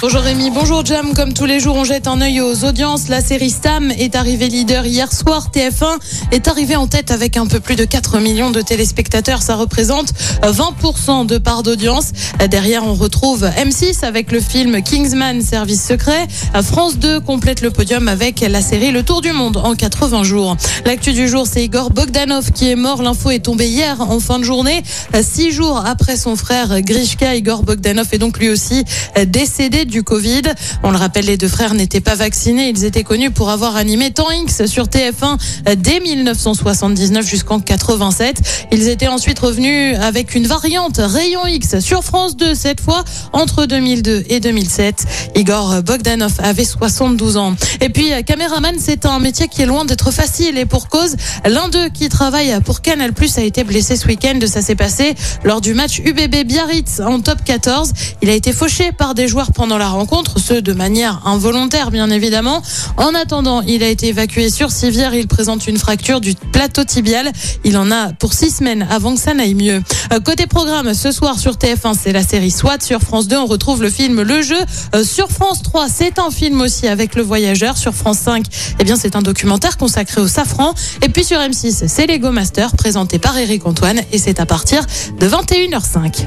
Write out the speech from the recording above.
Bonjour Rémi, bonjour Jam. Comme tous les jours, on jette un œil aux audiences. La série Stam est arrivée leader hier soir. TF1 est arrivé en tête avec un peu plus de 4 millions de téléspectateurs. Ça représente 20% de part d'audience. Derrière, on retrouve M6 avec le film Kingsman Service Secret. France 2 complète le podium avec la série Le Tour du Monde en 80 jours. L'actu du jour, c'est Igor Bogdanov qui est mort. L'info est tombée hier en fin de journée. Six jours après son frère Grishka, Igor Bogdanov est donc lui aussi décédé du Covid. On le rappelle, les deux frères n'étaient pas vaccinés. Ils étaient connus pour avoir animé Temps X sur TF1 dès 1979 jusqu'en 87. Ils étaient ensuite revenus avec une variante Rayon X sur France 2 cette fois entre 2002 et 2007. Igor Bogdanov avait 72 ans. Et puis caméraman, c'est un métier qui est loin d'être facile et pour cause, l'un d'eux qui travaille pour Canal+ a été blessé ce week-end. Ça s'est passé lors du match UBB Biarritz en top 14. Il a été fauché par des joueurs pendant la rencontre, ce de manière involontaire bien évidemment. En attendant, il a été évacué sur civière. Il présente une fracture du plateau tibial. Il en a pour six semaines avant que ça n'aille mieux. Euh, Côté programme, ce soir sur TF1, c'est la série SWAT. Sur France 2, on retrouve le film Le Jeu. Euh, Sur France 3, c'est un film aussi avec le voyageur. Sur France 5, eh bien, c'est un documentaire consacré au safran. Et puis sur M6, c'est Lego Master présenté par Eric Antoine et c'est à partir de 21h05.